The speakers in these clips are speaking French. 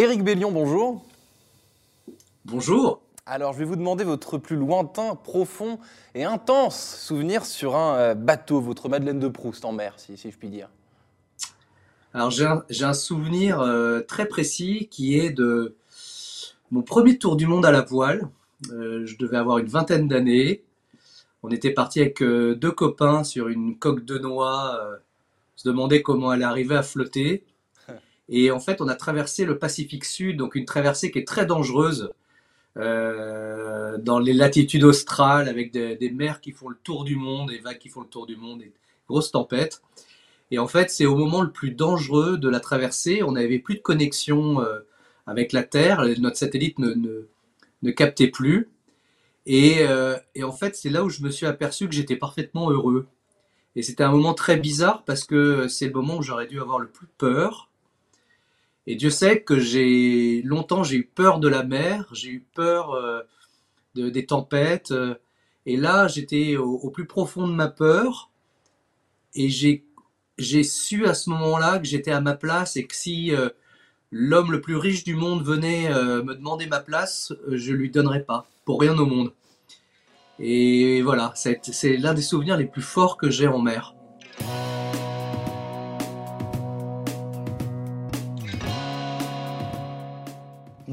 Éric Bellion, bonjour. Bonjour. Alors, je vais vous demander votre plus lointain, profond et intense souvenir sur un euh, bateau, votre Madeleine de Proust en mer, si, je puis dire. Alors, j'ai un, souvenir euh, très précis qui est de mon premier tour du monde à la voile. Euh, je devais avoir une vingtaine d'années. On était parti avec deux copains sur une coque de noix, se demander comment elle arrivait à flotter. Et en fait, on a traversé le Pacifique Sud, donc une traversée qui est très dangereuse euh, dans les latitudes australes avec des, mers qui font le tour du monde, des vagues qui font le tour du monde, des grosses tempêtes. Et en fait, c'est au moment le plus dangereux de la traversée. On n'avait plus de connexion euh, avec la Terre. Notre satellite ne, ne, captait plus. Et, euh, et en fait, c'est là où je me suis aperçu que j'étais parfaitement heureux. Et c'était un moment très bizarre parce que c'est le moment où j'aurais dû avoir le plus peur et Dieu sait que j'ai longtemps j'ai eu peur de la mer, j'ai eu peur euh, de, des tempêtes. Euh, et là, j'étais au, plus profond de ma peur. Et j'ai j'ai su à ce moment-là que j'étais à ma place et que si euh, l'homme le plus riche du monde venait me demander ma place, je lui donnerais pas pour rien au monde. Et voilà, c'est l'un des souvenirs les plus forts que j'ai en mer.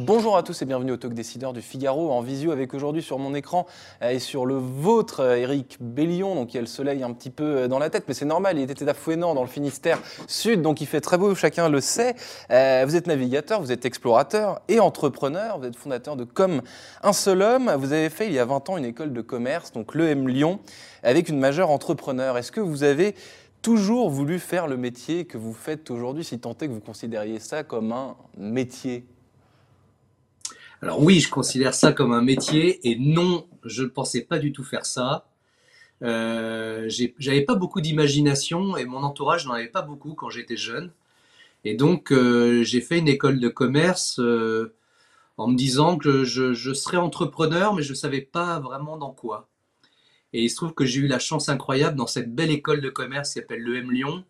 Bonjour à tous et bienvenue au Talk Décideur du Figaro en visio avec aujourd'hui sur mon écran euh, et sur le vôtre Eric euh, Bellion, donc il y a le soleil un petit peu euh, dans la tête, mais c'est normal, il était à Fouenan dans le Finistère Sud, donc il fait très beau, chacun le sait. vous êtes navigateur, vous êtes explorateur et entrepreneur, vous êtes fondateur de Comme un seul homme, vous avez fait il y a 20 ans une école de commerce, donc l'EM Lyon, avec une majeure entrepreneur. Est-ce que vous avez toujours voulu faire le métier que vous faites aujourd'hui, si tant est que vous considériez ça comme un métier? Alors oui, je considère ça comme un métier et non, je ne pensais pas du tout faire ça. Euh, J'avais pas beaucoup d'imagination et mon entourage n'en avait pas beaucoup quand j'étais jeune. Et donc euh, j'ai fait une école de commerce euh, en me disant que je, je, serais entrepreneur, mais je ne savais pas vraiment dans quoi. Et il se trouve que j'ai eu la chance incroyable dans cette belle école de commerce qui s'appelle l'EM Lyon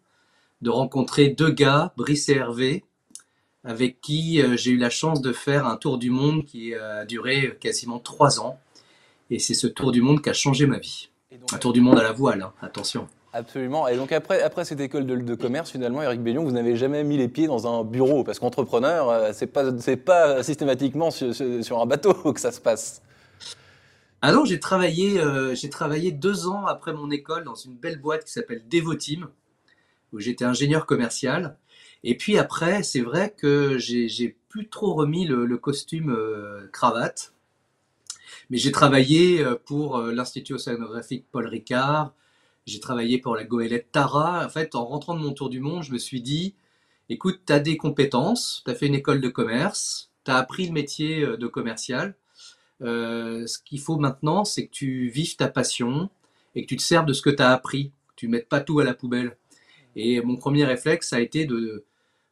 de rencontrer deux gars, Brice et Hervé, avec qui euh, j'ai eu la chance de faire un tour du monde qui a duré quasiment trois ans. Et c'est ce tour du monde qui a changé ma vie. un tour du monde à la voile, hein, attention. Absolument. Et donc après, après cette école de, commerce, finalement, Eric Bellion, vous n'avez jamais mis les pieds dans un bureau, parce qu'entrepreneur, euh, c'est pas c'est pas systématiquement sur, un bateau que ça se passe. Ah non, j'ai travaillé euh, j'ai travaillé deux ans après mon école dans une belle boîte qui s'appelle Devoteam, où j'étais ingénieur commercial. Et puis après, c'est vrai que j'ai plus trop remis le, costume euh, cravate. Mais j'ai travaillé euh, pour euh, l'Institut océanographique Paul Ricard, j'ai travaillé pour la goélette Tara. En fait, en rentrant de mon tour du monde, je me suis dit, écoute, tu as des compétences, tu as fait une école de commerce, tu as appris le métier de commercial. ce qu'il faut maintenant, c'est que tu vives ta passion et que tu te serves de ce que tu as appris. Que tu ne mettes pas tout à la poubelle. Et mon premier réflexe, ça a été de,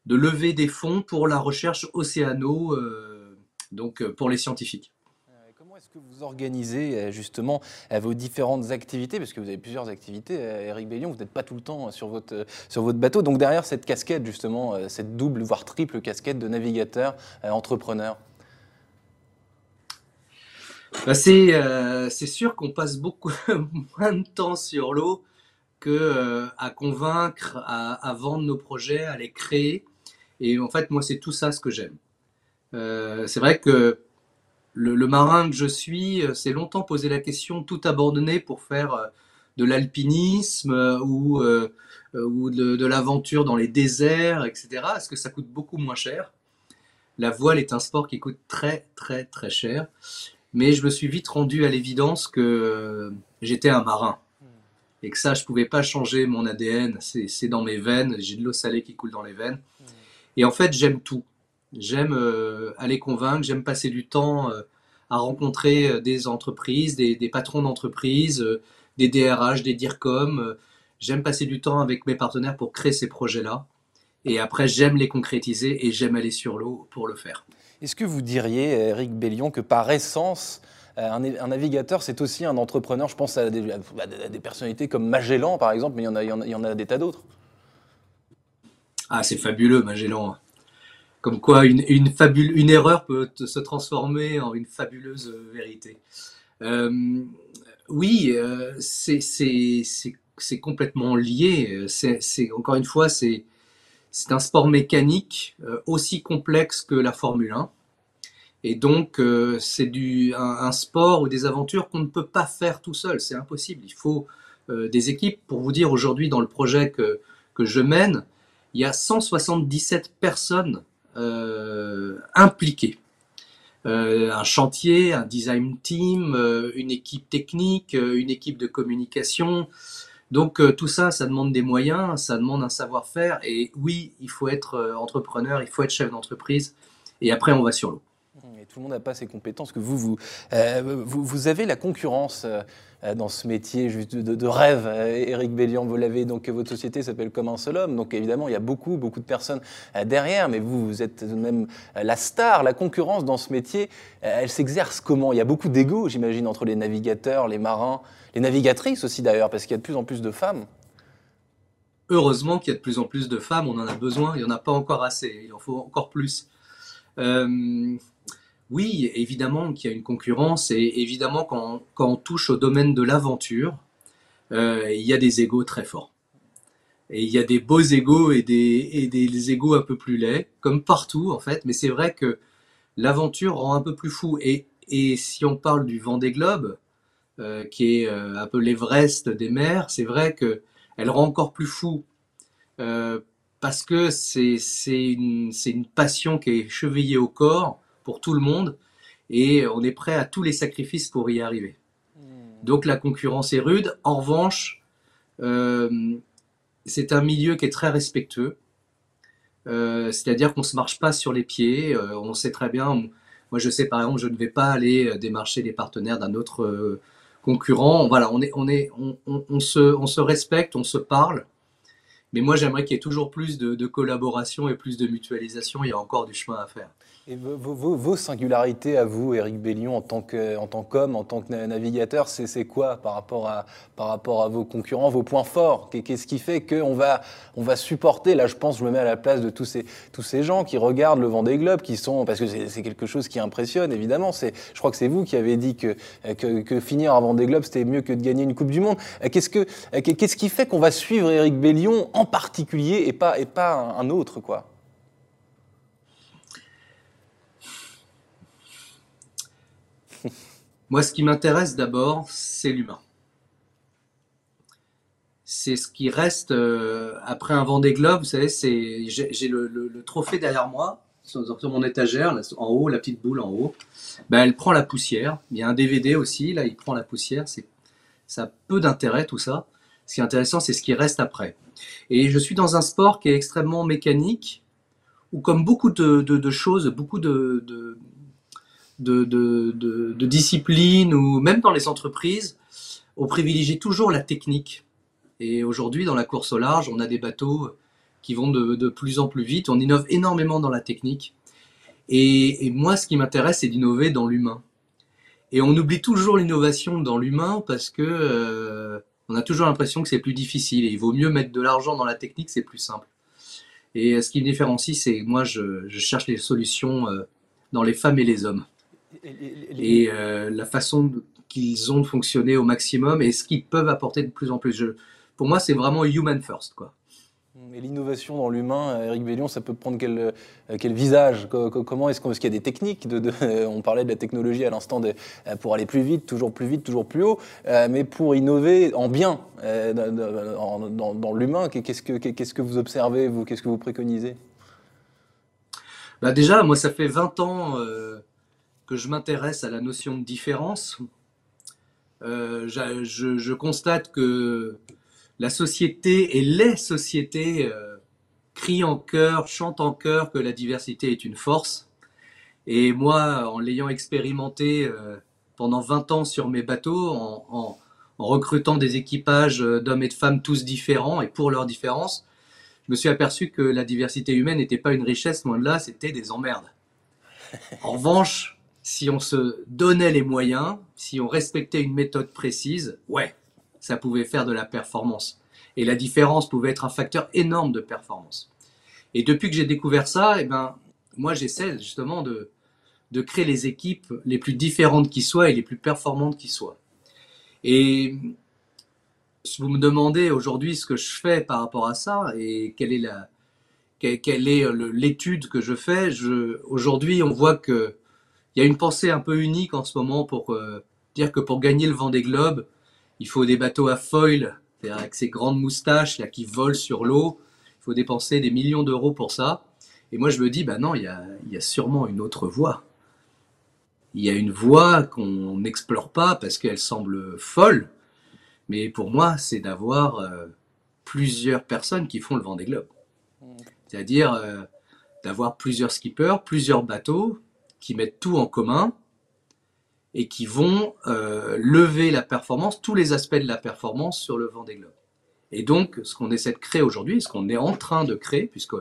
de lever des fonds pour la recherche océano, euh, donc euh, pour les scientifiques. Euh, comment est-ce que vous organisez justement vos différentes activités? Parce que vous avez plusieurs activités, Eric Bellion, vous n'êtes pas tout le temps sur votre, sur votre bateau. Donc derrière cette casquette, justement, cette double, voire triple casquette de navigateur, entrepreneur bah, c'est, sûr qu'on passe beaucoup moins de temps sur l'eau que à convaincre, à, vendre nos projets, à les créer. Et en fait, moi, c'est tout ça ce que j'aime. Euh, c'est vrai que le, marin que je suis euh, s'est longtemps posé la question tout abandonner pour faire euh, de l'alpinisme ou de, l'aventure dans les déserts, etc. Est-ce que ça coûte beaucoup moins cher? La voile est un sport qui coûte très très très cher. Mais je me suis vite rendu à l'évidence que j'étais un marin et que ça, je pouvais pas changer mon ADN. C'est dans mes veines. J'ai de l'eau salée qui coule dans les veines. Et en fait, j'aime tout. J'aime euh, aller convaincre, j'aime passer du temps euh, à rencontrer euh, des entreprises, des, patrons d'entreprises, des DRH, des DIRCOM. j'aime passer du temps avec mes partenaires pour créer ces projets-là. Et après, j'aime les concrétiser et j'aime aller sur l'eau pour le faire. Est-ce que vous diriez, Eric Bellion, que par essence, un, navigateur, c'est aussi un entrepreneur Je pense à des, personnalités comme Magellan, par exemple, mais il y en a, il y en a des tas d'autres. Ah, c'est fabuleux, Magellan. comme quoi une, fabule, une erreur peut se transformer en une fabuleuse vérité. Euh, oui, euh, c'est complètement lié. C'est encore une fois, c'est un sport mécanique euh, aussi complexe que la Formule 1. Et donc, euh, c'est un, un, sport ou des aventures qu'on ne peut pas faire tout seul. C'est impossible. Il faut euh, des équipes. Pour vous dire, aujourd'hui, dans le projet que, que je mène, il y a 177 personnes euh, impliquées. Un chantier, un design team, une équipe technique, une équipe de communication. Donc tout ça, ça demande des moyens, ça demande un savoir-faire. Et oui, il faut être entrepreneur, il faut être chef d'entreprise. Et après, on va sur l'eau tout le monde n'a pas ces compétences que vous, vous, euh, vous, avez la concurrence euh, dans ce métier juste de, rêve. Eric euh, Bellion, vous l'avez, donc votre société s'appelle Comme un seul homme. Donc évidemment, il y a beaucoup, beaucoup de personnes derrière, mais vous, vous êtes même la star. La concurrence dans ce métier, elle s'exerce comment? Il y a beaucoup d'ego, j'imagine, entre les navigateurs, les marins, les navigatrices aussi d'ailleurs, parce qu'il y a de plus en plus de femmes. Heureusement qu'il y a de plus en plus de femmes, on en a besoin, il n'y en a pas encore assez, il en faut encore plus. Oui, évidemment qu'il y a une concurrence et évidemment quand, on touche au domaine de l'aventure, euh, il y a des égaux très forts. Et il y a des beaux égaux et des, et des égaux un peu plus laids, comme partout en fait, mais c'est vrai que l'aventure rend un peu plus fou. Et, et si on parle du Vendée Globe, euh, qui est euh, un peu l'Everest des mers, c'est vrai que elle rend encore plus fou euh, parce que c'est une, une passion qui est chevillée au corps pour tout le monde et on est prêt à tous les sacrifices pour y arriver. Hmm. Donc la concurrence est rude. En revanche, euh, c'est un milieu qui est très respectueux. Euh, c'est-à-dire qu'on ne se marche pas sur les pieds. Euh, on sait très bien. Moi, je sais par exemple, je ne vais pas aller démarcher les partenaires d'un autre concurrent. Voilà, on est, on est, on, se, on se respecte, on se parle. Mais moi, j'aimerais qu'il y ait toujours plus de, collaboration et plus de mutualisation. Il y a encore du chemin à faire. Et vos, singularités à vous, Éric Bellion, en tant qu'homme, en, tant que navigateur, c'est quoi par rapport, à, par rapport à vos concurrents, vos points forts? Qu'est-ce qui fait qu'on va, on va supporter? Là, je pense, je me mets à la place de tous ces, tous ces gens qui regardent le Vendée Globe, qui sont, parce que c'est quelque chose qui impressionne, évidemment. Je crois que c'est vous qui avez dit que, que, finir un Vendée Globe, c'était mieux que de gagner une Coupe du Monde. Qu'est-ce que, qu'est-ce qui fait qu'on va suivre Éric Bellion en particulier et pas, et pas un autre, quoi Moi, ce qui m'intéresse d'abord, c'est l'humain. C'est ce qui reste euh, après un Vendée Globe. Vous savez, c'est j'ai le, trophée derrière moi sur, mon étagère, en haut, la petite boule en haut. Ben, elle prend la poussière. Il y a un DVD aussi, là, il prend la poussière. C'est ça a peu d'intérêt tout ça. Ce qui est intéressant, c'est ce qui reste après. Et je suis dans un sport qui est extrêmement mécanique, où comme beaucoup de, choses, beaucoup de, de, de, discipline ou même dans les entreprises, on privilégie toujours la technique. Et aujourd'hui, dans la course au large, on a des bateaux qui vont de, plus en plus vite. On innove énormément dans la technique. Et, moi, ce qui m'intéresse, c'est d'innover dans l'humain. Et on oublie toujours l'innovation dans l'humain parce que euh, on a toujours l'impression que c'est plus difficile. Et il vaut mieux mettre de l'argent dans la technique, c'est plus simple. Et ce qui me différencie, c'est moi, je, cherche les solutions euh, dans les femmes et les hommes et euh, la façon qu'ils ont de fonctionner au maximum et ce qu'ils peuvent apporter de plus en plus. pour moi, c'est vraiment human first. Quoi. L'innovation dans l'humain, Eric Bellion, ça peut prendre quel, euh, visage Comment est-ce qu'il y a des techniques On parlait de la technologie à l'instant euh, pour aller plus vite, toujours plus vite, toujours plus haut, mais pour innover en bien dans, l'humain, qu'est-ce que, vous observez, Qu'est-ce que vous préconisez? Bah Déjà, moi, ça fait 20 ans que je m'intéresse à la notion de différence, euh, je, constate que la société et les sociétés euh, crient en chœur, chantent en chœur que la diversité est une force. Et moi, en l'ayant expérimenté euh, pendant 20 ans sur mes bateaux, en, en recrutant des équipages d'hommes et de femmes tous différents et pour leurs différences, je me suis aperçu que la diversité humaine n'était pas une richesse, loin de là, c'était des emmerdes. En revanche, si on se donnait les moyens, si on respectait une méthode précise, ouais, ça pouvait faire de la performance. Et la différence pouvait être un facteur énorme de performance. Et depuis que j'ai découvert ça, eh ben, moi, j'essaie justement de, de créer les équipes les plus différentes qui soient et les plus performantes qui soient. Et si vous me demandez aujourd'hui ce que je fais par rapport à ça et quelle est la quelle est l'étude que je fais, je, aujourd'hui on voit que il y a une pensée un peu unique en ce moment pour euh, dire que pour gagner le vent des globes, il faut des bateaux à foil, avec ces grandes moustaches là qui volent sur l'eau. Il faut dépenser des millions d'euros pour ça. Et moi je me dis, bah non, il y a, sûrement une autre voie il y a une voie qu'on n'explore pas parce qu'elle semble folle. Mais pour moi, c'est d'avoir euh, plusieurs personnes qui font le vent des globes. C'est-à-dire euh, d'avoir plusieurs skippers, plusieurs bateaux qui mettent tout en commun et qui vont euh, lever la performance, tous les aspects de la performance sur le vent des globes. Et donc, ce qu'on essaie de créer aujourd'hui, ce qu'on est en train de créer, puisqu'on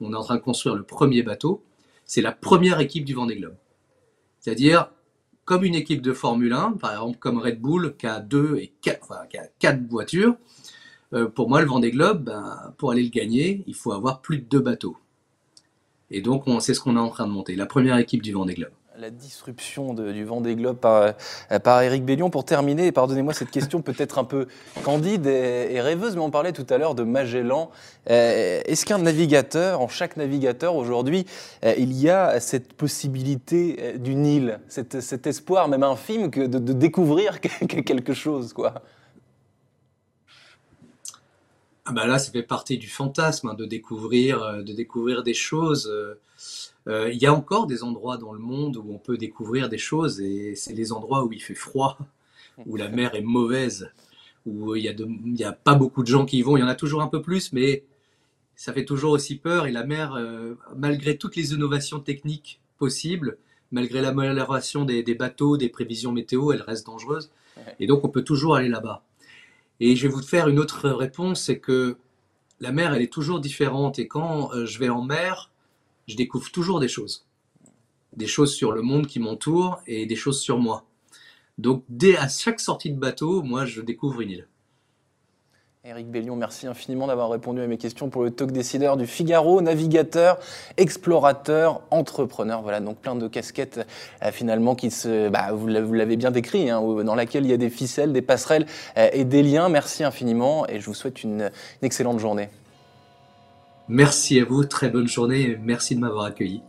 est en train de construire le premier bateau, c'est la première équipe du vent des globes. C'est-à-dire, comme une équipe de Formule 1, par exemple comme Red Bull, qui a deux et quatre voitures, euh, pour moi, le Vendée Globe, ben, pour aller le gagner, il faut avoir plus de deux bateaux. Et donc, c'est ce qu'on est en train de monter, la première équipe du Vendée Globe la disruption du vent des globes par, euh, par Éric Bellion. Pour terminer, pardonnez-moi cette question peut-être un peu candide et, rêveuse, mais on parlait tout à l'heure de Magellan. Euh, est-ce qu'un navigateur, en chaque navigateur aujourd'hui, euh, il y a cette possibilité d'une île, cet, espoir même infime de, de découvrir quelque chose quoi? Ah bah là, ça fait partie du fantasme hein, de découvrir, de découvrir des choses. Euh, il y a encore des endroits dans le monde où on peut découvrir des choses et c'est les endroits où il fait froid, où la mer est mauvaise, où il n'y a, a, pas beaucoup de gens qui y vont. Il y en a toujours un peu plus, mais ça fait toujours aussi peur. Et la mer, euh, malgré toutes les innovations techniques possibles, malgré l'amélioration des, des bateaux, des prévisions météo, elle reste dangereuse. Et donc on peut toujours aller là-bas. Et je vais vous faire une autre réponse, c'est que la mer, elle est toujours différente. Et quand euh, je vais en mer, je découvre toujours des choses. Des choses sur le monde qui m'entoure et des choses sur moi. Donc, dès à chaque sortie de bateau, moi, je découvre une île. Éric Bellion, merci infiniment d'avoir répondu à mes questions pour le talk décideur du Figaro, navigateur, explorateur, entrepreneur. Voilà, donc plein de casquettes euh, finalement qui se, bah, vous l'avez bien décrit, hein, dans laquelle il y a des ficelles, des passerelles euh, et des liens. Merci infiniment et je vous souhaite une excellente journée. Merci à vous, très bonne journée et merci de m'avoir accueilli.